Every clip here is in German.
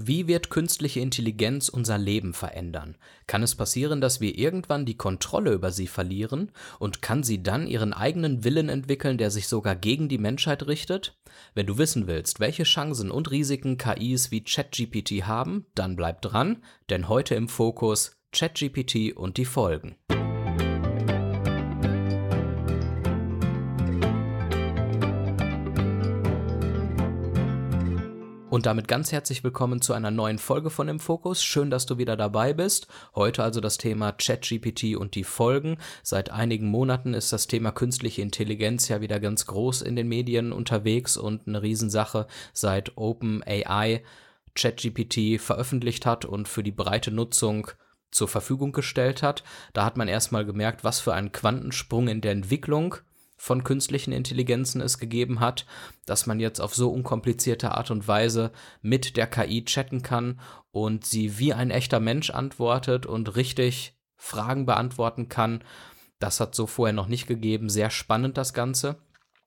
Wie wird künstliche Intelligenz unser Leben verändern? Kann es passieren, dass wir irgendwann die Kontrolle über sie verlieren? Und kann sie dann ihren eigenen Willen entwickeln, der sich sogar gegen die Menschheit richtet? Wenn du wissen willst, welche Chancen und Risiken KIs wie ChatGPT haben, dann bleib dran, denn heute im Fokus ChatGPT und die Folgen. Und damit ganz herzlich willkommen zu einer neuen Folge von Im Fokus. Schön, dass du wieder dabei bist. Heute also das Thema ChatGPT und die Folgen. Seit einigen Monaten ist das Thema künstliche Intelligenz ja wieder ganz groß in den Medien unterwegs und eine Riesensache seit OpenAI ChatGPT veröffentlicht hat und für die breite Nutzung zur Verfügung gestellt hat. Da hat man erstmal gemerkt, was für ein Quantensprung in der Entwicklung von künstlichen Intelligenzen es gegeben hat, dass man jetzt auf so unkomplizierte Art und Weise mit der KI chatten kann und sie wie ein echter Mensch antwortet und richtig Fragen beantworten kann. Das hat so vorher noch nicht gegeben. Sehr spannend das Ganze.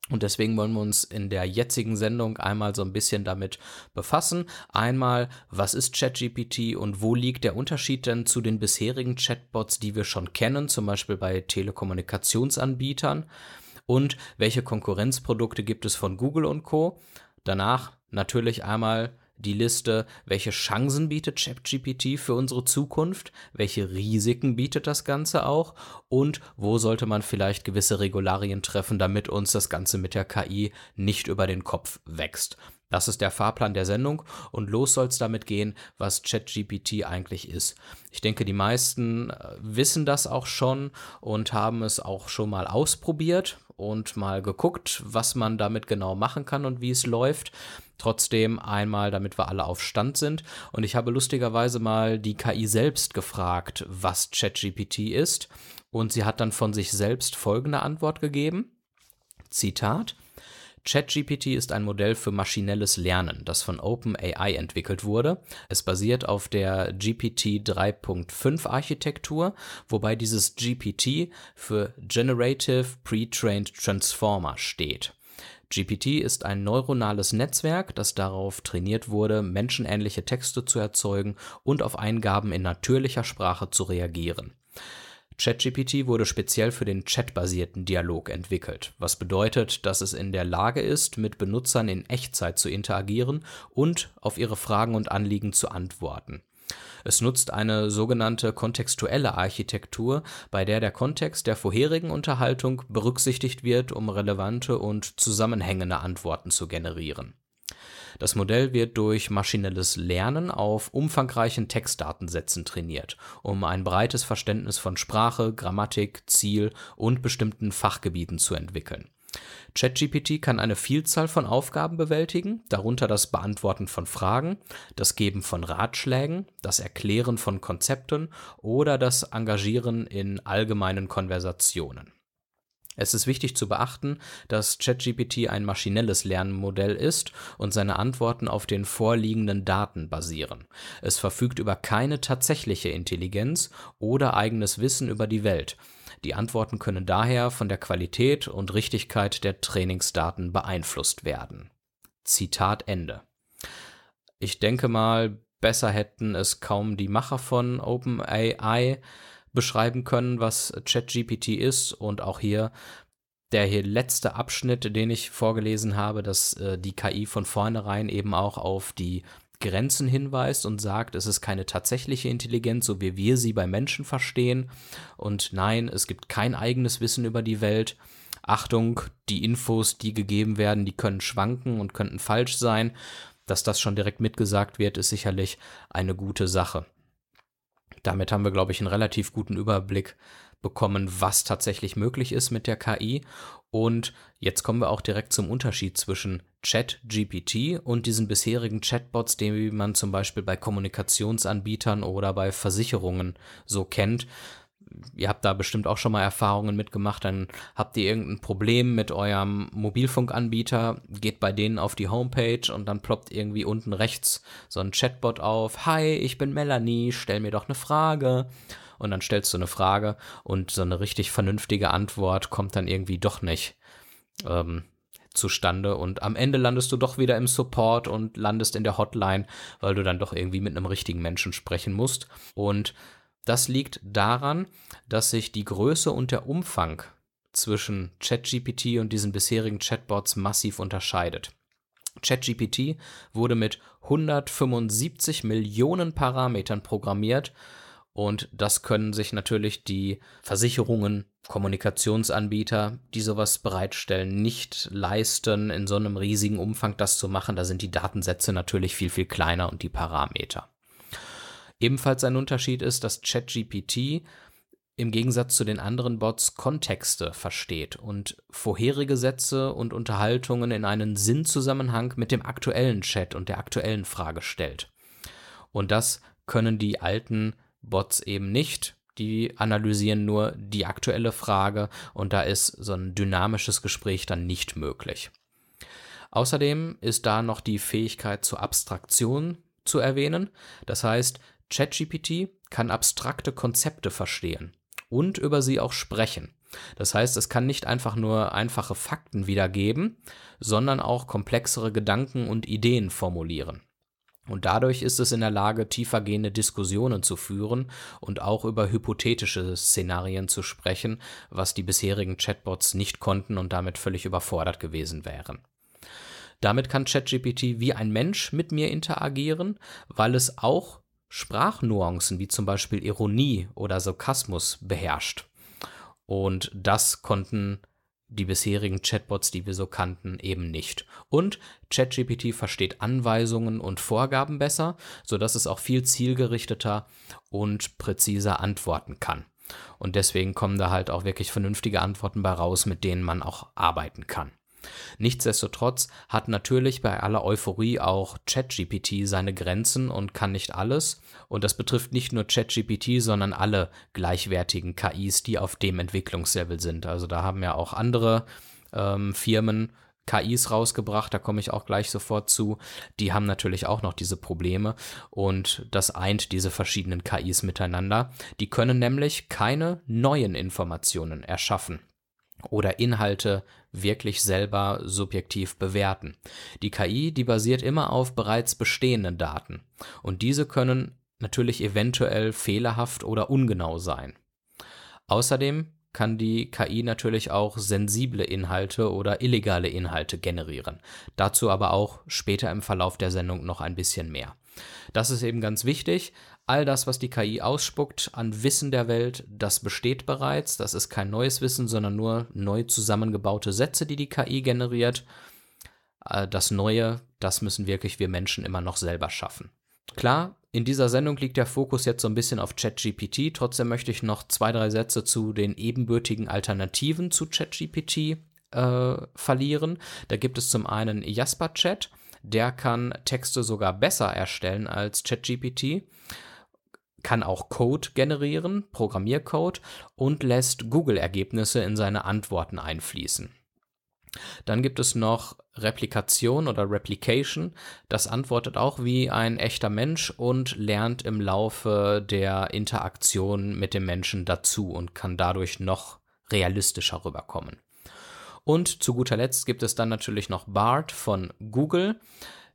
Und deswegen wollen wir uns in der jetzigen Sendung einmal so ein bisschen damit befassen. Einmal, was ist ChatGPT und wo liegt der Unterschied denn zu den bisherigen Chatbots, die wir schon kennen, zum Beispiel bei Telekommunikationsanbietern? Und welche Konkurrenzprodukte gibt es von Google und Co. Danach natürlich einmal die Liste, welche Chancen bietet ChatGPT für unsere Zukunft, welche Risiken bietet das Ganze auch und wo sollte man vielleicht gewisse Regularien treffen, damit uns das Ganze mit der KI nicht über den Kopf wächst. Das ist der Fahrplan der Sendung und los soll es damit gehen, was ChatGPT eigentlich ist. Ich denke, die meisten äh, wissen das auch schon und haben es auch schon mal ausprobiert und mal geguckt, was man damit genau machen kann und wie es läuft. Trotzdem einmal, damit wir alle auf Stand sind. Und ich habe lustigerweise mal die KI selbst gefragt, was ChatGPT ist. Und sie hat dann von sich selbst folgende Antwort gegeben. Zitat. ChatGPT ist ein Modell für maschinelles Lernen, das von OpenAI entwickelt wurde. Es basiert auf der GPT 3.5 Architektur, wobei dieses GPT für Generative Pre-trained Transformer steht. GPT ist ein neuronales Netzwerk, das darauf trainiert wurde, menschenähnliche Texte zu erzeugen und auf Eingaben in natürlicher Sprache zu reagieren. ChatGPT wurde speziell für den chatbasierten Dialog entwickelt, was bedeutet, dass es in der Lage ist, mit Benutzern in Echtzeit zu interagieren und auf ihre Fragen und Anliegen zu antworten. Es nutzt eine sogenannte kontextuelle Architektur, bei der der Kontext der vorherigen Unterhaltung berücksichtigt wird, um relevante und zusammenhängende Antworten zu generieren. Das Modell wird durch maschinelles Lernen auf umfangreichen Textdatensätzen trainiert, um ein breites Verständnis von Sprache, Grammatik, Ziel und bestimmten Fachgebieten zu entwickeln. ChatGPT kann eine Vielzahl von Aufgaben bewältigen, darunter das Beantworten von Fragen, das Geben von Ratschlägen, das Erklären von Konzepten oder das Engagieren in allgemeinen Konversationen. Es ist wichtig zu beachten, dass ChatGPT ein maschinelles Lernmodell ist und seine Antworten auf den vorliegenden Daten basieren. Es verfügt über keine tatsächliche Intelligenz oder eigenes Wissen über die Welt. Die Antworten können daher von der Qualität und Richtigkeit der Trainingsdaten beeinflusst werden. Zitat Ende. Ich denke mal, besser hätten es kaum die Macher von OpenAI beschreiben können, was ChatGPT ist. Und auch hier der hier letzte Abschnitt, den ich vorgelesen habe, dass äh, die KI von vornherein eben auch auf die Grenzen hinweist und sagt, es ist keine tatsächliche Intelligenz, so wie wir sie bei Menschen verstehen. Und nein, es gibt kein eigenes Wissen über die Welt. Achtung, die Infos, die gegeben werden, die können schwanken und könnten falsch sein. Dass das schon direkt mitgesagt wird, ist sicherlich eine gute Sache. Damit haben wir, glaube ich, einen relativ guten Überblick bekommen, was tatsächlich möglich ist mit der KI. Und jetzt kommen wir auch direkt zum Unterschied zwischen Chat-GPT und diesen bisherigen Chatbots, die man zum Beispiel bei Kommunikationsanbietern oder bei Versicherungen so kennt ihr habt da bestimmt auch schon mal Erfahrungen mitgemacht, dann habt ihr irgendein Problem mit eurem Mobilfunkanbieter, geht bei denen auf die Homepage und dann ploppt irgendwie unten rechts so ein Chatbot auf, hi, ich bin Melanie, stell mir doch eine Frage. Und dann stellst du eine Frage und so eine richtig vernünftige Antwort kommt dann irgendwie doch nicht. Ähm, zustande und am Ende landest du doch wieder im Support und landest in der Hotline, weil du dann doch irgendwie mit einem richtigen Menschen sprechen musst. Und das liegt daran, dass sich die Größe und der Umfang zwischen ChatGPT und diesen bisherigen Chatbots massiv unterscheidet. ChatGPT wurde mit 175 Millionen Parametern programmiert und das können sich natürlich die Versicherungen, Kommunikationsanbieter, die sowas bereitstellen, nicht leisten, in so einem riesigen Umfang das zu machen. Da sind die Datensätze natürlich viel, viel kleiner und die Parameter. Ebenfalls ein Unterschied ist, dass ChatGPT im Gegensatz zu den anderen Bots Kontexte versteht und vorherige Sätze und Unterhaltungen in einen Sinnzusammenhang mit dem aktuellen Chat und der aktuellen Frage stellt. Und das können die alten Bots eben nicht. Die analysieren nur die aktuelle Frage und da ist so ein dynamisches Gespräch dann nicht möglich. Außerdem ist da noch die Fähigkeit zur Abstraktion zu erwähnen. Das heißt, ChatGPT kann abstrakte Konzepte verstehen und über sie auch sprechen. Das heißt, es kann nicht einfach nur einfache Fakten wiedergeben, sondern auch komplexere Gedanken und Ideen formulieren. Und dadurch ist es in der Lage, tiefergehende Diskussionen zu führen und auch über hypothetische Szenarien zu sprechen, was die bisherigen Chatbots nicht konnten und damit völlig überfordert gewesen wären. Damit kann ChatGPT wie ein Mensch mit mir interagieren, weil es auch Sprachnuancen wie zum Beispiel Ironie oder Sarkasmus beherrscht. Und das konnten die bisherigen Chatbots, die wir so kannten, eben nicht. Und ChatGPT versteht Anweisungen und Vorgaben besser, sodass es auch viel zielgerichteter und präziser antworten kann. Und deswegen kommen da halt auch wirklich vernünftige Antworten bei raus, mit denen man auch arbeiten kann. Nichtsdestotrotz hat natürlich bei aller Euphorie auch ChatGPT seine Grenzen und kann nicht alles. Und das betrifft nicht nur ChatGPT, sondern alle gleichwertigen KIs, die auf dem Entwicklungslevel sind. Also da haben ja auch andere ähm, Firmen KIs rausgebracht, da komme ich auch gleich sofort zu. Die haben natürlich auch noch diese Probleme und das eint diese verschiedenen KIs miteinander. Die können nämlich keine neuen Informationen erschaffen oder Inhalte wirklich selber subjektiv bewerten. Die KI, die basiert immer auf bereits bestehenden Daten und diese können natürlich eventuell fehlerhaft oder ungenau sein. Außerdem kann die KI natürlich auch sensible Inhalte oder illegale Inhalte generieren. Dazu aber auch später im Verlauf der Sendung noch ein bisschen mehr. Das ist eben ganz wichtig. All das, was die KI ausspuckt an Wissen der Welt, das besteht bereits. Das ist kein neues Wissen, sondern nur neu zusammengebaute Sätze, die die KI generiert. Äh, das Neue, das müssen wirklich wir Menschen immer noch selber schaffen. Klar, in dieser Sendung liegt der Fokus jetzt so ein bisschen auf ChatGPT. Trotzdem möchte ich noch zwei, drei Sätze zu den ebenbürtigen Alternativen zu ChatGPT äh, verlieren. Da gibt es zum einen Jasper Chat. Der kann Texte sogar besser erstellen als ChatGPT kann auch Code generieren, Programmiercode und lässt Google-Ergebnisse in seine Antworten einfließen. Dann gibt es noch Replikation oder Replication. Das antwortet auch wie ein echter Mensch und lernt im Laufe der Interaktion mit dem Menschen dazu und kann dadurch noch realistischer rüberkommen. Und zu guter Letzt gibt es dann natürlich noch BART von Google.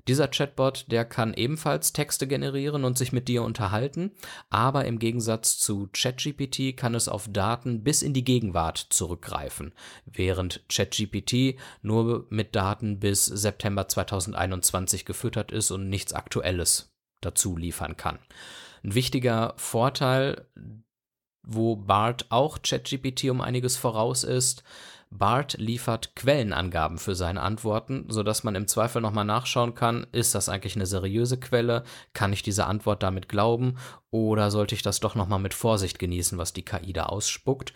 Dieser Chatbot, der kann ebenfalls Texte generieren und sich mit dir unterhalten, aber im Gegensatz zu ChatGPT kann es auf Daten bis in die Gegenwart zurückgreifen, während ChatGPT nur mit Daten bis September 2021 gefüttert ist und nichts Aktuelles dazu liefern kann. Ein wichtiger Vorteil, wo BART auch ChatGPT um einiges voraus ist, Bart liefert Quellenangaben für seine Antworten, sodass man im Zweifel nochmal nachschauen kann, ist das eigentlich eine seriöse Quelle? Kann ich diese Antwort damit glauben? Oder sollte ich das doch nochmal mit Vorsicht genießen, was die KI da ausspuckt?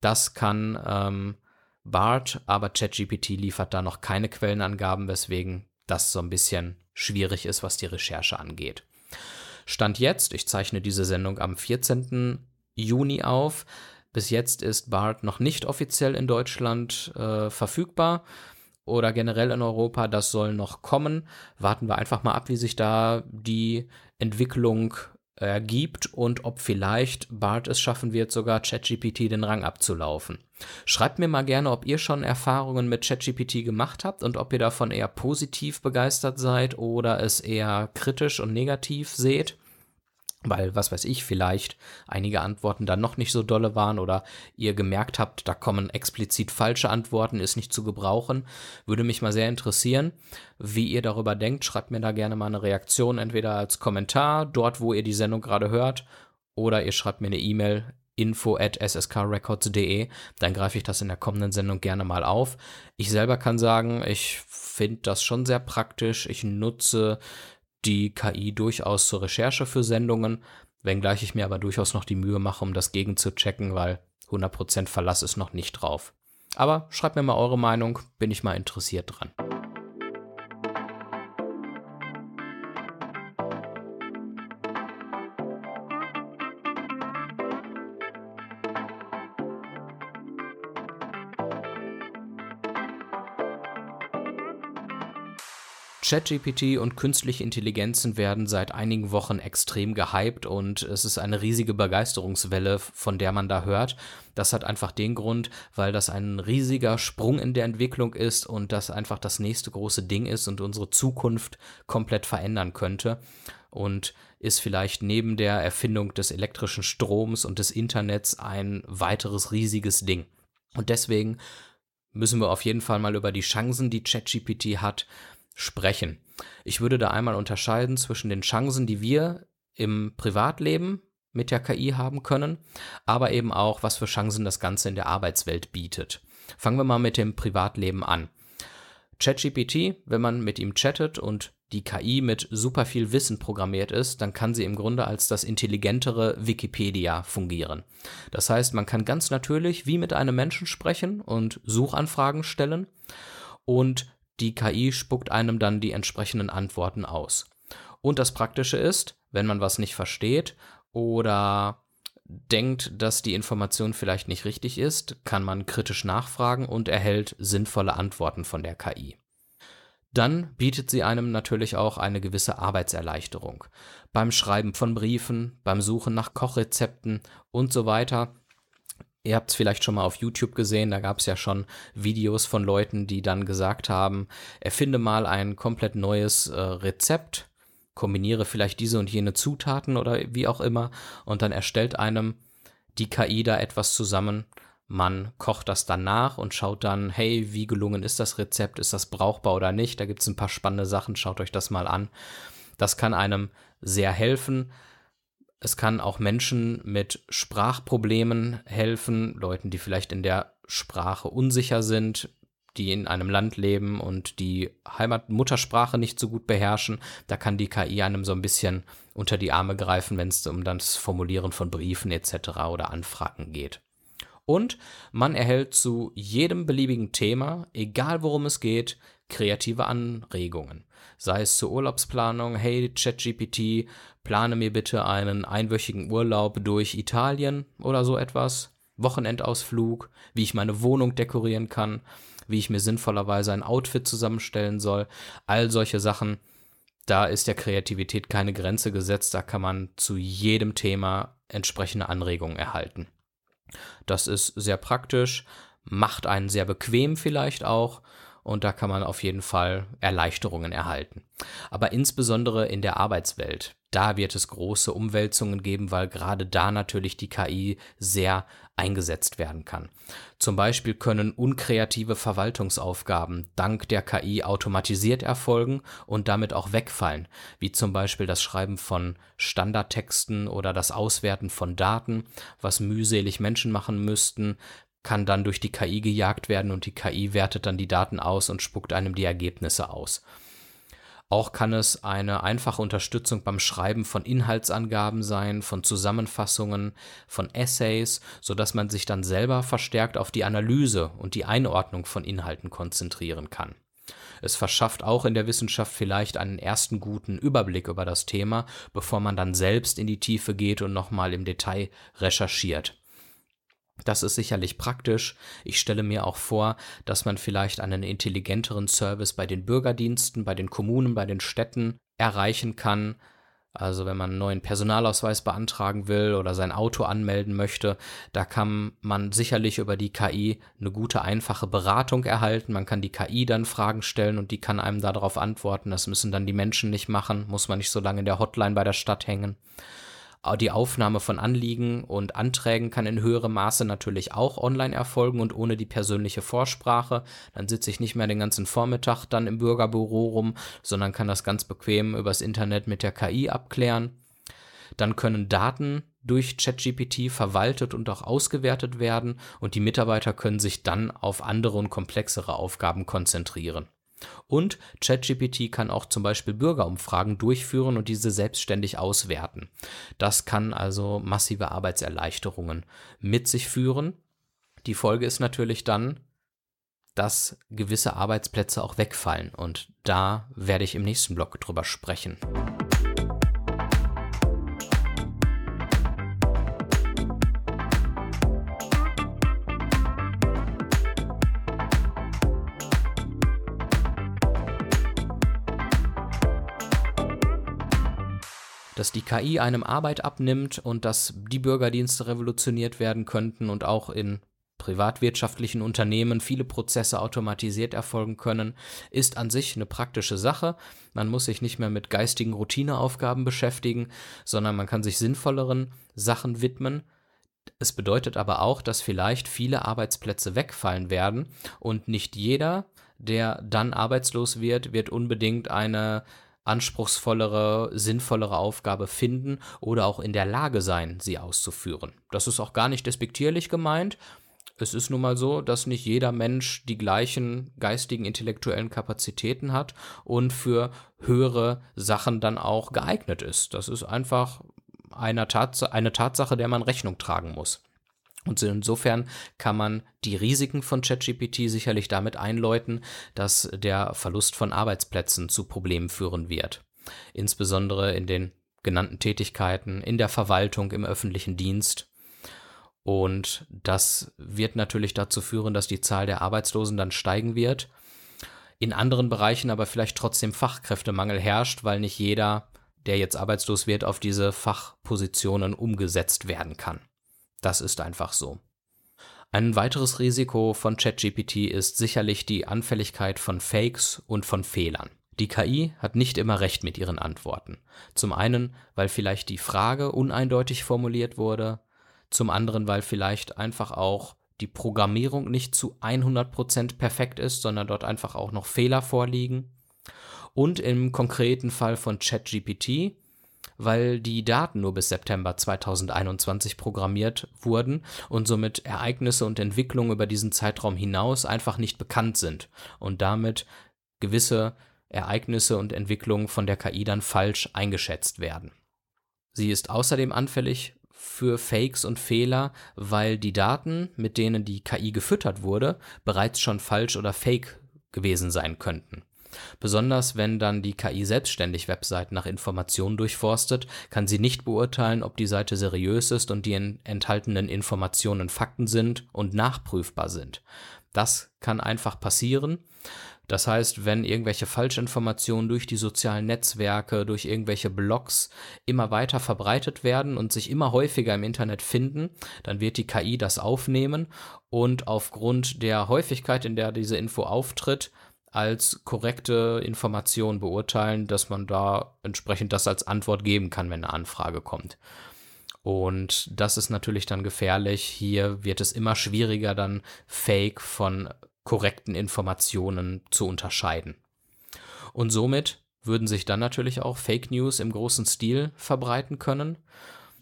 Das kann ähm, BART, aber ChatGPT liefert da noch keine Quellenangaben, weswegen das so ein bisschen schwierig ist, was die Recherche angeht. Stand jetzt, ich zeichne diese Sendung am 14. Juni auf, bis jetzt ist BART noch nicht offiziell in Deutschland äh, verfügbar oder generell in Europa. Das soll noch kommen. Warten wir einfach mal ab, wie sich da die Entwicklung ergibt und ob vielleicht Bart es schaffen wird, sogar ChatGPT den Rang abzulaufen. Schreibt mir mal gerne, ob ihr schon Erfahrungen mit ChatGPT gemacht habt und ob ihr davon eher positiv begeistert seid oder es eher kritisch und negativ seht weil, was weiß ich, vielleicht einige Antworten dann noch nicht so dolle waren oder ihr gemerkt habt, da kommen explizit falsche Antworten, ist nicht zu gebrauchen. Würde mich mal sehr interessieren, wie ihr darüber denkt. Schreibt mir da gerne mal eine Reaktion, entweder als Kommentar, dort, wo ihr die Sendung gerade hört, oder ihr schreibt mir eine E-Mail info at sskrecords.de, dann greife ich das in der kommenden Sendung gerne mal auf. Ich selber kann sagen, ich finde das schon sehr praktisch. Ich nutze die KI durchaus zur Recherche für Sendungen, wenngleich ich mir aber durchaus noch die Mühe mache, um das gegen zu checken, weil 100% Verlass ist noch nicht drauf. Aber schreibt mir mal eure Meinung, bin ich mal interessiert dran. ChatGPT und künstliche Intelligenzen werden seit einigen Wochen extrem gehypt und es ist eine riesige Begeisterungswelle, von der man da hört. Das hat einfach den Grund, weil das ein riesiger Sprung in der Entwicklung ist und das einfach das nächste große Ding ist und unsere Zukunft komplett verändern könnte und ist vielleicht neben der Erfindung des elektrischen Stroms und des Internets ein weiteres riesiges Ding. Und deswegen müssen wir auf jeden Fall mal über die Chancen, die ChatGPT hat, sprechen. Ich würde da einmal unterscheiden zwischen den Chancen, die wir im Privatleben mit der KI haben können, aber eben auch, was für Chancen das Ganze in der Arbeitswelt bietet. Fangen wir mal mit dem Privatleben an. ChatGPT, wenn man mit ihm chattet und die KI mit super viel Wissen programmiert ist, dann kann sie im Grunde als das intelligentere Wikipedia fungieren. Das heißt, man kann ganz natürlich wie mit einem Menschen sprechen und Suchanfragen stellen und die KI spuckt einem dann die entsprechenden Antworten aus. Und das Praktische ist, wenn man was nicht versteht oder denkt, dass die Information vielleicht nicht richtig ist, kann man kritisch nachfragen und erhält sinnvolle Antworten von der KI. Dann bietet sie einem natürlich auch eine gewisse Arbeitserleichterung. Beim Schreiben von Briefen, beim Suchen nach Kochrezepten und so weiter Ihr habt es vielleicht schon mal auf YouTube gesehen, da gab es ja schon Videos von Leuten, die dann gesagt haben, erfinde mal ein komplett neues äh, Rezept, kombiniere vielleicht diese und jene Zutaten oder wie auch immer und dann erstellt einem die KI da etwas zusammen. Man kocht das dann nach und schaut dann, hey, wie gelungen ist das Rezept, ist das brauchbar oder nicht? Da gibt es ein paar spannende Sachen, schaut euch das mal an. Das kann einem sehr helfen. Es kann auch Menschen mit Sprachproblemen helfen, Leuten, die vielleicht in der Sprache unsicher sind, die in einem Land leben und die Heimatmuttersprache nicht so gut beherrschen. Da kann die KI einem so ein bisschen unter die Arme greifen, wenn es um das Formulieren von Briefen etc. oder Anfragen geht. Und man erhält zu jedem beliebigen Thema, egal worum es geht, kreative Anregungen. Sei es zur Urlaubsplanung, hey ChatGPT, plane mir bitte einen einwöchigen Urlaub durch Italien oder so etwas, Wochenendausflug, wie ich meine Wohnung dekorieren kann, wie ich mir sinnvollerweise ein Outfit zusammenstellen soll, all solche Sachen. Da ist der Kreativität keine Grenze gesetzt, da kann man zu jedem Thema entsprechende Anregungen erhalten. Das ist sehr praktisch, macht einen sehr bequem vielleicht auch und da kann man auf jeden Fall Erleichterungen erhalten. Aber insbesondere in der Arbeitswelt, da wird es große Umwälzungen geben, weil gerade da natürlich die KI sehr eingesetzt werden kann. Zum Beispiel können unkreative Verwaltungsaufgaben dank der KI automatisiert erfolgen und damit auch wegfallen, wie zum Beispiel das Schreiben von Standardtexten oder das Auswerten von Daten, was mühselig Menschen machen müssten, kann dann durch die KI gejagt werden und die KI wertet dann die Daten aus und spuckt einem die Ergebnisse aus. Auch kann es eine einfache Unterstützung beim Schreiben von Inhaltsangaben sein, von Zusammenfassungen, von Essays, so dass man sich dann selber verstärkt auf die Analyse und die Einordnung von Inhalten konzentrieren kann. Es verschafft auch in der Wissenschaft vielleicht einen ersten guten Überblick über das Thema, bevor man dann selbst in die Tiefe geht und nochmal im Detail recherchiert. Das ist sicherlich praktisch. Ich stelle mir auch vor, dass man vielleicht einen intelligenteren Service bei den Bürgerdiensten, bei den Kommunen, bei den Städten erreichen kann, Also wenn man einen neuen Personalausweis beantragen will oder sein Auto anmelden möchte, da kann man sicherlich über die KI eine gute, einfache Beratung erhalten. Man kann die KI dann Fragen stellen und die kann einem darauf antworten. Das müssen dann die Menschen nicht machen, muss man nicht so lange in der Hotline bei der Stadt hängen. Die Aufnahme von Anliegen und Anträgen kann in höherem Maße natürlich auch online erfolgen und ohne die persönliche Vorsprache. Dann sitze ich nicht mehr den ganzen Vormittag dann im Bürgerbüro rum, sondern kann das ganz bequem übers Internet mit der KI abklären. Dann können Daten durch ChatGPT verwaltet und auch ausgewertet werden und die Mitarbeiter können sich dann auf andere und komplexere Aufgaben konzentrieren. Und ChatGPT kann auch zum Beispiel Bürgerumfragen durchführen und diese selbstständig auswerten. Das kann also massive Arbeitserleichterungen mit sich führen. Die Folge ist natürlich dann, dass gewisse Arbeitsplätze auch wegfallen. Und da werde ich im nächsten Blog drüber sprechen. Dass die KI einem Arbeit abnimmt und dass die Bürgerdienste revolutioniert werden könnten und auch in privatwirtschaftlichen Unternehmen viele Prozesse automatisiert erfolgen können, ist an sich eine praktische Sache. Man muss sich nicht mehr mit geistigen Routineaufgaben beschäftigen, sondern man kann sich sinnvolleren Sachen widmen. Es bedeutet aber auch, dass vielleicht viele Arbeitsplätze wegfallen werden und nicht jeder, der dann arbeitslos wird, wird unbedingt eine anspruchsvollere, sinnvollere Aufgabe finden oder auch in der Lage sein, sie auszuführen. Das ist auch gar nicht despektierlich gemeint. Es ist nun mal so, dass nicht jeder Mensch die gleichen geistigen, intellektuellen Kapazitäten hat und für höhere Sachen dann auch geeignet ist. Das ist einfach eine, Tats eine Tatsache, der man Rechnung tragen muss. Und insofern kann man die Risiken von ChatGPT sicherlich damit einläuten, dass der Verlust von Arbeitsplätzen zu Problemen führen wird. Insbesondere in den genannten Tätigkeiten, in der Verwaltung, im öffentlichen Dienst. Und das wird natürlich dazu führen, dass die Zahl der Arbeitslosen dann steigen wird. In anderen Bereichen aber vielleicht trotzdem Fachkräftemangel herrscht, weil nicht jeder, der jetzt arbeitslos wird, auf diese Fachpositionen umgesetzt werden kann. Das ist einfach so. Ein weiteres Risiko von ChatGPT ist sicherlich die Anfälligkeit von Fakes und von Fehlern. Die KI hat nicht immer recht mit ihren Antworten. Zum einen, weil vielleicht die Frage uneindeutig formuliert wurde, zum anderen, weil vielleicht einfach auch die Programmierung nicht zu 100% perfekt ist, sondern dort einfach auch noch Fehler vorliegen. Und im konkreten Fall von ChatGPT weil die Daten nur bis September 2021 programmiert wurden und somit Ereignisse und Entwicklungen über diesen Zeitraum hinaus einfach nicht bekannt sind und damit gewisse Ereignisse und Entwicklungen von der KI dann falsch eingeschätzt werden. Sie ist außerdem anfällig für Fakes und Fehler, weil die Daten, mit denen die KI gefüttert wurde, bereits schon falsch oder fake gewesen sein könnten. Besonders wenn dann die KI selbstständig Webseiten nach Informationen durchforstet, kann sie nicht beurteilen, ob die Seite seriös ist und die enthaltenen Informationen Fakten sind und nachprüfbar sind. Das kann einfach passieren. Das heißt, wenn irgendwelche Falschinformationen durch die sozialen Netzwerke, durch irgendwelche Blogs immer weiter verbreitet werden und sich immer häufiger im Internet finden, dann wird die KI das aufnehmen und aufgrund der Häufigkeit, in der diese Info auftritt, als korrekte Information beurteilen, dass man da entsprechend das als Antwort geben kann, wenn eine Anfrage kommt. Und das ist natürlich dann gefährlich. Hier wird es immer schwieriger, dann Fake von korrekten Informationen zu unterscheiden. Und somit würden sich dann natürlich auch Fake News im großen Stil verbreiten können.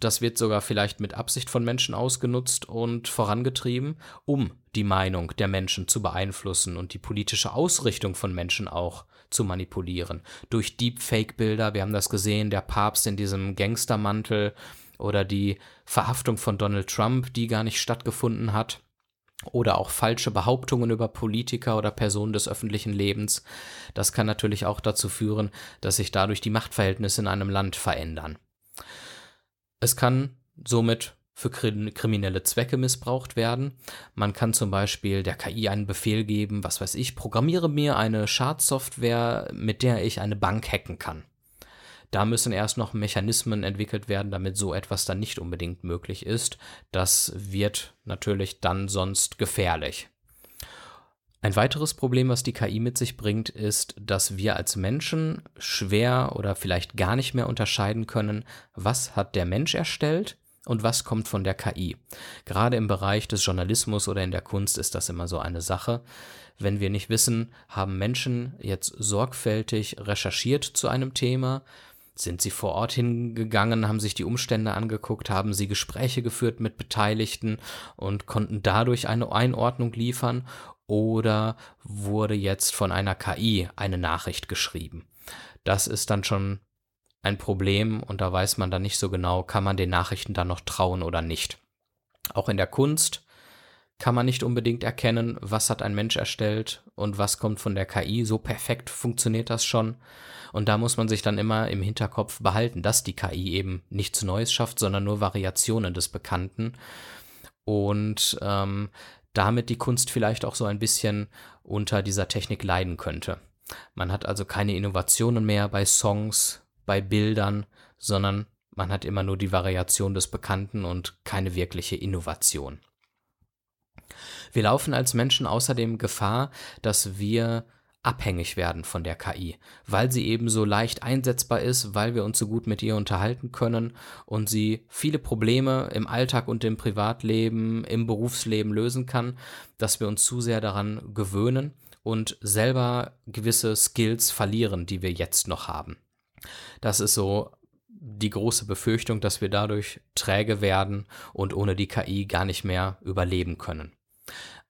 Das wird sogar vielleicht mit Absicht von Menschen ausgenutzt und vorangetrieben, um die Meinung der Menschen zu beeinflussen und die politische Ausrichtung von Menschen auch zu manipulieren. Durch Deepfake-Bilder, wir haben das gesehen, der Papst in diesem Gangstermantel oder die Verhaftung von Donald Trump, die gar nicht stattgefunden hat. Oder auch falsche Behauptungen über Politiker oder Personen des öffentlichen Lebens. Das kann natürlich auch dazu führen, dass sich dadurch die Machtverhältnisse in einem Land verändern. Es kann somit für kriminelle Zwecke missbraucht werden. Man kann zum Beispiel der KI einen Befehl geben, was weiß ich, programmiere mir eine Schadsoftware, mit der ich eine Bank hacken kann. Da müssen erst noch Mechanismen entwickelt werden, damit so etwas dann nicht unbedingt möglich ist. Das wird natürlich dann sonst gefährlich. Ein weiteres Problem, was die KI mit sich bringt, ist, dass wir als Menschen schwer oder vielleicht gar nicht mehr unterscheiden können, was hat der Mensch erstellt und was kommt von der KI. Gerade im Bereich des Journalismus oder in der Kunst ist das immer so eine Sache. Wenn wir nicht wissen, haben Menschen jetzt sorgfältig recherchiert zu einem Thema, sind sie vor Ort hingegangen, haben sich die Umstände angeguckt, haben sie Gespräche geführt mit Beteiligten und konnten dadurch eine Einordnung liefern oder wurde jetzt von einer KI eine Nachricht geschrieben. Das ist dann schon ein Problem und da weiß man dann nicht so genau, kann man den Nachrichten dann noch trauen oder nicht. Auch in der Kunst kann man nicht unbedingt erkennen, was hat ein Mensch erstellt und was kommt von der KI. So perfekt funktioniert das schon. Und da muss man sich dann immer im Hinterkopf behalten, dass die KI eben nichts Neues schafft, sondern nur Variationen des Bekannten. Und ähm, damit die Kunst vielleicht auch so ein bisschen unter dieser Technik leiden könnte. Man hat also keine Innovationen mehr bei Songs, bei Bildern, sondern man hat immer nur die Variation des Bekannten und keine wirkliche Innovation. Wir laufen als Menschen außerdem Gefahr, dass wir abhängig werden von der KI, weil sie eben so leicht einsetzbar ist, weil wir uns so gut mit ihr unterhalten können und sie viele Probleme im Alltag und im Privatleben, im Berufsleben lösen kann, dass wir uns zu sehr daran gewöhnen und selber gewisse Skills verlieren, die wir jetzt noch haben. Das ist so die große Befürchtung, dass wir dadurch träge werden und ohne die KI gar nicht mehr überleben können.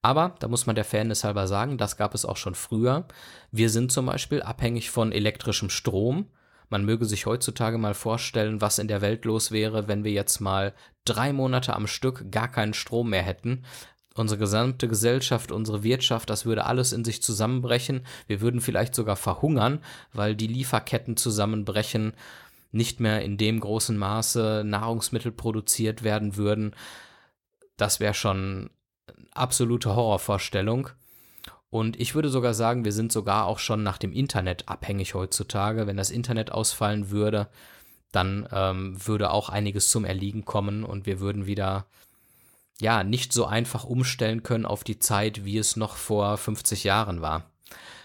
Aber da muss man der Fairness halber sagen, das gab es auch schon früher. Wir sind zum Beispiel abhängig von elektrischem Strom. Man möge sich heutzutage mal vorstellen, was in der Welt los wäre, wenn wir jetzt mal drei Monate am Stück gar keinen Strom mehr hätten. Unsere gesamte Gesellschaft, unsere Wirtschaft, das würde alles in sich zusammenbrechen. Wir würden vielleicht sogar verhungern, weil die Lieferketten zusammenbrechen, nicht mehr in dem großen Maße Nahrungsmittel produziert werden würden. Das wäre schon absolute Horrorvorstellung. Und ich würde sogar sagen, wir sind sogar auch schon nach dem Internet abhängig heutzutage. Wenn das Internet ausfallen würde, dann ähm, würde auch einiges zum Erliegen kommen und wir würden wieder ja nicht so einfach umstellen können auf die Zeit, wie es noch vor 50 Jahren war.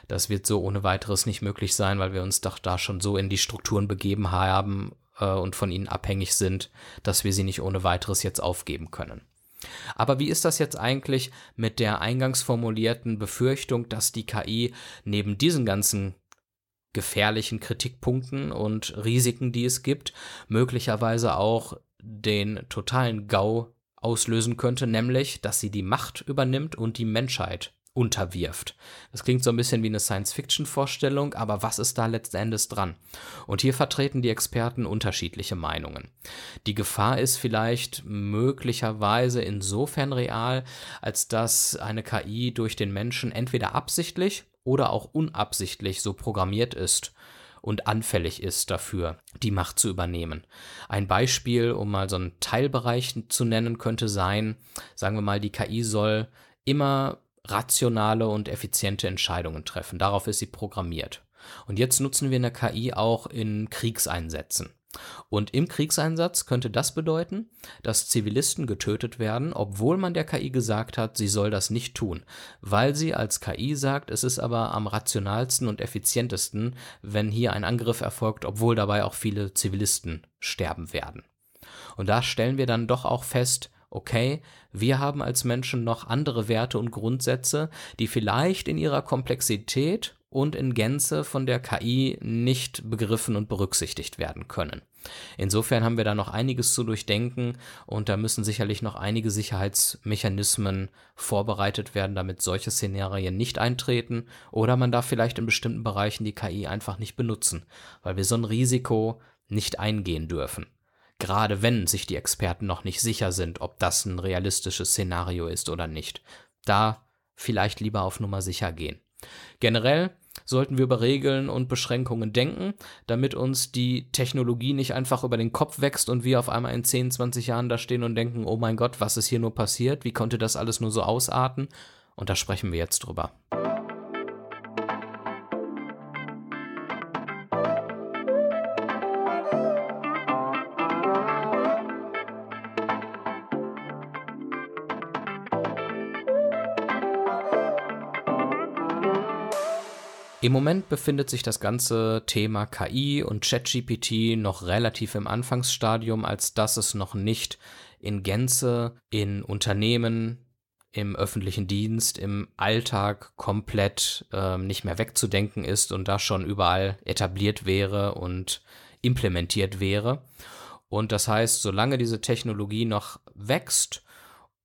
Das wird so ohne weiteres nicht möglich sein, weil wir uns doch da schon so in die Strukturen begeben haben äh, und von ihnen abhängig sind, dass wir sie nicht ohne weiteres jetzt aufgeben können. Aber wie ist das jetzt eigentlich mit der eingangs formulierten Befürchtung, dass die KI neben diesen ganzen gefährlichen Kritikpunkten und Risiken, die es gibt, möglicherweise auch den totalen GAU auslösen könnte, nämlich, dass sie die Macht übernimmt und die Menschheit unterwirft. Das klingt so ein bisschen wie eine Science-Fiction-Vorstellung, aber was ist da letzten Endes dran? Und hier vertreten die Experten unterschiedliche Meinungen. Die Gefahr ist vielleicht möglicherweise insofern real, als dass eine KI durch den Menschen entweder absichtlich oder auch unabsichtlich so programmiert ist und anfällig ist dafür, die Macht zu übernehmen. Ein Beispiel, um mal so einen Teilbereich zu nennen, könnte sein, sagen wir mal, die KI soll immer rationale und effiziente Entscheidungen treffen. Darauf ist sie programmiert. Und jetzt nutzen wir eine KI auch in Kriegseinsätzen. Und im Kriegseinsatz könnte das bedeuten, dass Zivilisten getötet werden, obwohl man der KI gesagt hat, sie soll das nicht tun, weil sie als KI sagt, es ist aber am rationalsten und effizientesten, wenn hier ein Angriff erfolgt, obwohl dabei auch viele Zivilisten sterben werden. Und da stellen wir dann doch auch fest, okay, wir haben als Menschen noch andere Werte und Grundsätze, die vielleicht in ihrer Komplexität und in Gänze von der KI nicht begriffen und berücksichtigt werden können. Insofern haben wir da noch einiges zu durchdenken und da müssen sicherlich noch einige Sicherheitsmechanismen vorbereitet werden, damit solche Szenarien nicht eintreten oder man darf vielleicht in bestimmten Bereichen die KI einfach nicht benutzen, weil wir so ein Risiko nicht eingehen dürfen gerade wenn sich die Experten noch nicht sicher sind, ob das ein realistisches Szenario ist oder nicht. Da vielleicht lieber auf Nummer sicher gehen. Generell sollten wir über Regeln und Beschränkungen denken, damit uns die Technologie nicht einfach über den Kopf wächst und wir auf einmal in 10, 20 Jahren da stehen und denken, oh mein Gott, was ist hier nur passiert? Wie konnte das alles nur so ausarten? Und da sprechen wir jetzt drüber. Im Moment befindet sich das ganze Thema KI und ChatGPT noch relativ im Anfangsstadium, als dass es noch nicht in Gänze in Unternehmen, im öffentlichen Dienst, im Alltag komplett äh, nicht mehr wegzudenken ist und da schon überall etabliert wäre und implementiert wäre. Und das heißt, solange diese Technologie noch wächst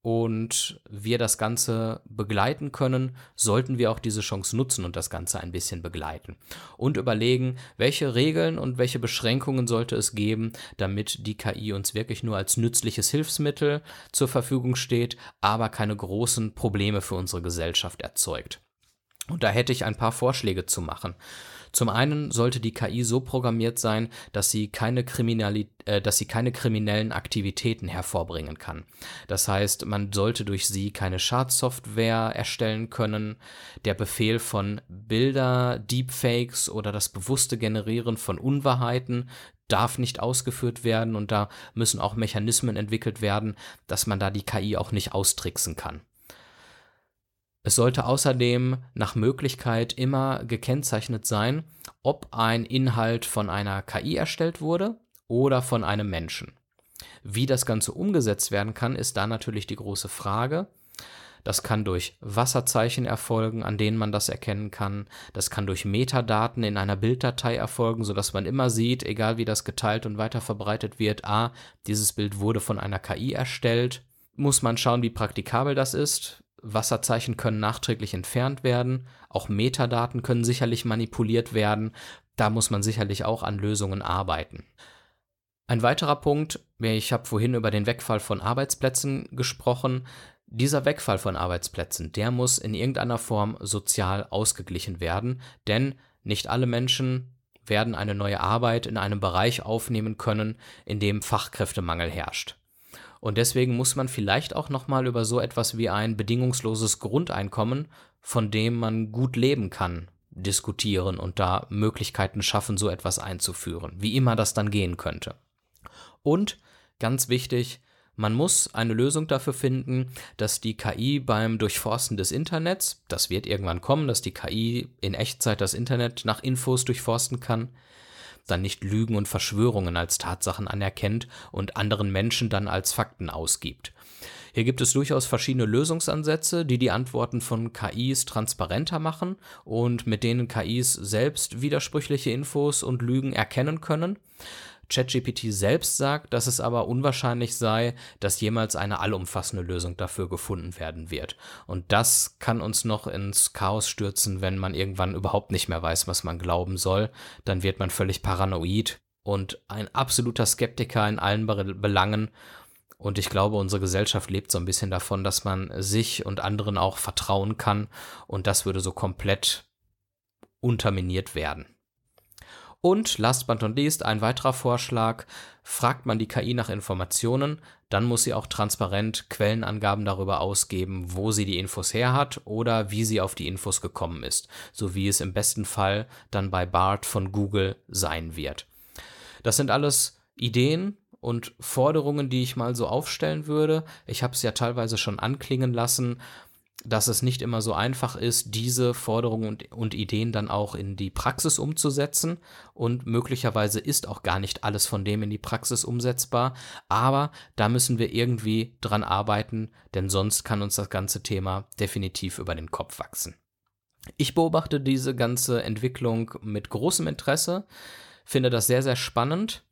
und wir das Ganze begleiten können, sollten wir auch diese Chance nutzen und das Ganze ein bisschen begleiten und überlegen, welche Regeln und welche Beschränkungen sollte es geben, damit die KI uns wirklich nur als nützliches Hilfsmittel zur Verfügung steht, aber keine großen Probleme für unsere Gesellschaft erzeugt. Und da hätte ich ein paar Vorschläge zu machen. Zum einen sollte die KI so programmiert sein, dass sie keine, Kriminali äh, dass sie keine kriminellen Aktivitäten hervorbringen kann. Das heißt, man sollte durch sie keine Schadsoftware erstellen können. Der Befehl von Bilder, Deepfakes oder das bewusste Generieren von Unwahrheiten darf nicht ausgeführt werden und da müssen auch Mechanismen entwickelt werden, dass man da die KI auch nicht austricksen kann. Es sollte außerdem nach Möglichkeit immer gekennzeichnet sein, ob ein Inhalt von einer KI erstellt wurde oder von einem Menschen. Wie das Ganze umgesetzt werden kann, ist da natürlich die große Frage. Das kann durch Wasserzeichen erfolgen, an denen man das erkennen kann. Das kann durch Metadaten in einer Bilddatei erfolgen, sodass man immer sieht, egal wie das geteilt und weiterverbreitet wird, a, dieses Bild wurde von einer KI erstellt. Muss man schauen, wie praktikabel das ist. Wasserzeichen können nachträglich entfernt werden, auch Metadaten können sicherlich manipuliert werden, da muss man sicherlich auch an Lösungen arbeiten. Ein weiterer Punkt, ich habe vorhin über den Wegfall von Arbeitsplätzen gesprochen, dieser Wegfall von Arbeitsplätzen, der muss in irgendeiner Form sozial ausgeglichen werden, denn nicht alle Menschen werden eine neue Arbeit in einem Bereich aufnehmen können, in dem Fachkräftemangel herrscht. Und deswegen muss man vielleicht auch nochmal über so etwas wie ein bedingungsloses Grundeinkommen, von dem man gut leben kann, diskutieren und da Möglichkeiten schaffen, so etwas einzuführen, wie immer das dann gehen könnte. Und ganz wichtig, man muss eine Lösung dafür finden, dass die KI beim Durchforsten des Internets, das wird irgendwann kommen, dass die KI in Echtzeit das Internet nach Infos durchforsten kann, dann nicht Lügen und Verschwörungen als Tatsachen anerkennt und anderen Menschen dann als Fakten ausgibt. Hier gibt es durchaus verschiedene Lösungsansätze, die die Antworten von KIs transparenter machen und mit denen KIs selbst widersprüchliche Infos und Lügen erkennen können. ChatGPT selbst sagt, dass es aber unwahrscheinlich sei, dass jemals eine allumfassende Lösung dafür gefunden werden wird. Und das kann uns noch ins Chaos stürzen, wenn man irgendwann überhaupt nicht mehr weiß, was man glauben soll. Dann wird man völlig paranoid und ein absoluter Skeptiker in allen Belangen. Und ich glaube, unsere Gesellschaft lebt so ein bisschen davon, dass man sich und anderen auch vertrauen kann. Und das würde so komplett unterminiert werden. Und last but not least ein weiterer Vorschlag, fragt man die KI nach Informationen, dann muss sie auch transparent Quellenangaben darüber ausgeben, wo sie die Infos her hat oder wie sie auf die Infos gekommen ist, so wie es im besten Fall dann bei BART von Google sein wird. Das sind alles Ideen und Forderungen, die ich mal so aufstellen würde. Ich habe es ja teilweise schon anklingen lassen dass es nicht immer so einfach ist, diese Forderungen und, und, Ideen dann auch in die Praxis umzusetzen. Und möglicherweise ist auch gar nicht alles von dem in die Praxis umsetzbar. Aber da müssen wir irgendwie dran arbeiten, denn sonst kann uns das ganze Thema definitiv über den Kopf wachsen. Ich beobachte diese ganze Entwicklung mit großem Interesse, finde das sehr, sehr spannend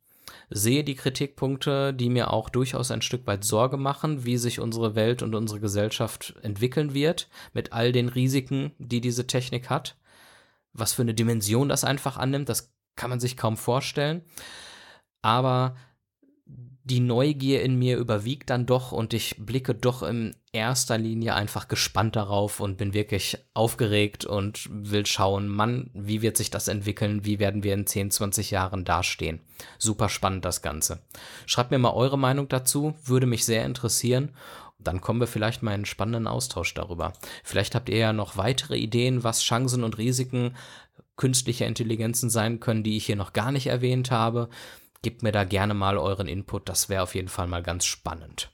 sehe die Kritikpunkte, die mir auch durchaus ein Stück weit Sorge machen, wie sich unsere Welt und unsere Gesellschaft entwickeln wird, mit all den Risiken, die diese Technik hat. Was für eine Dimension das einfach annimmt, das kann man sich kaum vorstellen. Aber die Neugier in mir überwiegt dann doch und ich blicke doch in erster Linie einfach gespannt darauf und bin wirklich aufgeregt und will schauen, Mann, wie wird sich das entwickeln, wie werden wir in 10, 20 Jahren dastehen. Super spannend das Ganze. Schreibt mir mal eure Meinung dazu, würde mich sehr interessieren. Dann kommen wir vielleicht mal in einen spannenden Austausch darüber. Vielleicht habt ihr ja noch weitere Ideen, was Chancen und Risiken künstlicher Intelligenzen sein können, die ich hier noch gar nicht erwähnt habe. Gebt mir da gerne mal euren Input, das wäre auf jeden Fall mal ganz spannend.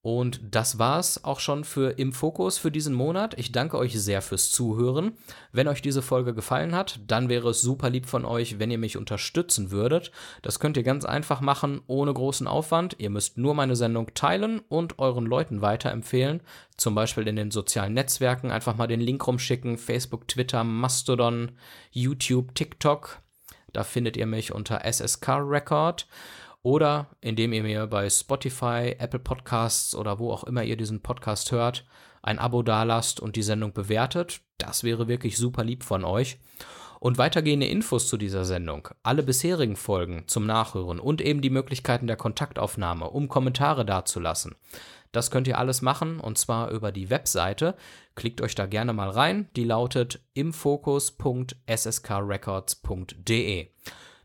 Und das war's auch schon für Im Fokus für diesen Monat. Ich danke euch sehr fürs Zuhören. Wenn euch diese Folge gefallen hat, dann wäre es super lieb von euch, wenn ihr mich unterstützen würdet. Das könnt ihr ganz einfach machen, ohne großen Aufwand. Ihr müsst nur meine Sendung teilen und euren Leuten weiterempfehlen. Zum Beispiel in den sozialen Netzwerken einfach mal den Link rumschicken. Facebook, Twitter, Mastodon, YouTube, TikTok. Da findet ihr mich unter SSK Record oder indem ihr mir bei Spotify, Apple Podcasts oder wo auch immer ihr diesen Podcast hört, ein Abo dalasst und die Sendung bewertet. Das wäre wirklich super lieb von euch. Und weitergehende Infos zu dieser Sendung, alle bisherigen Folgen zum Nachhören und eben die Möglichkeiten der Kontaktaufnahme, um Kommentare dazulassen. Das könnt ihr alles machen und zwar über die Webseite. Klickt euch da gerne mal rein. Die lautet imfokus.sskrecords.de.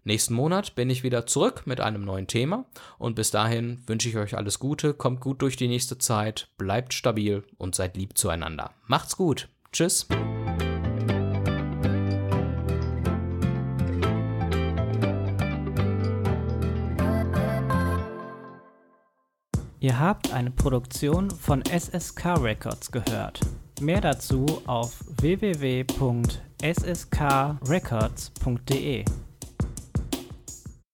Nächsten Monat bin ich wieder zurück mit einem neuen Thema und bis dahin wünsche ich euch alles Gute, kommt gut durch die nächste Zeit, bleibt stabil und seid lieb zueinander. Macht's gut. Tschüss. Ihr habt eine Produktion von SSK Records gehört. Mehr dazu auf www.sskrecords.de.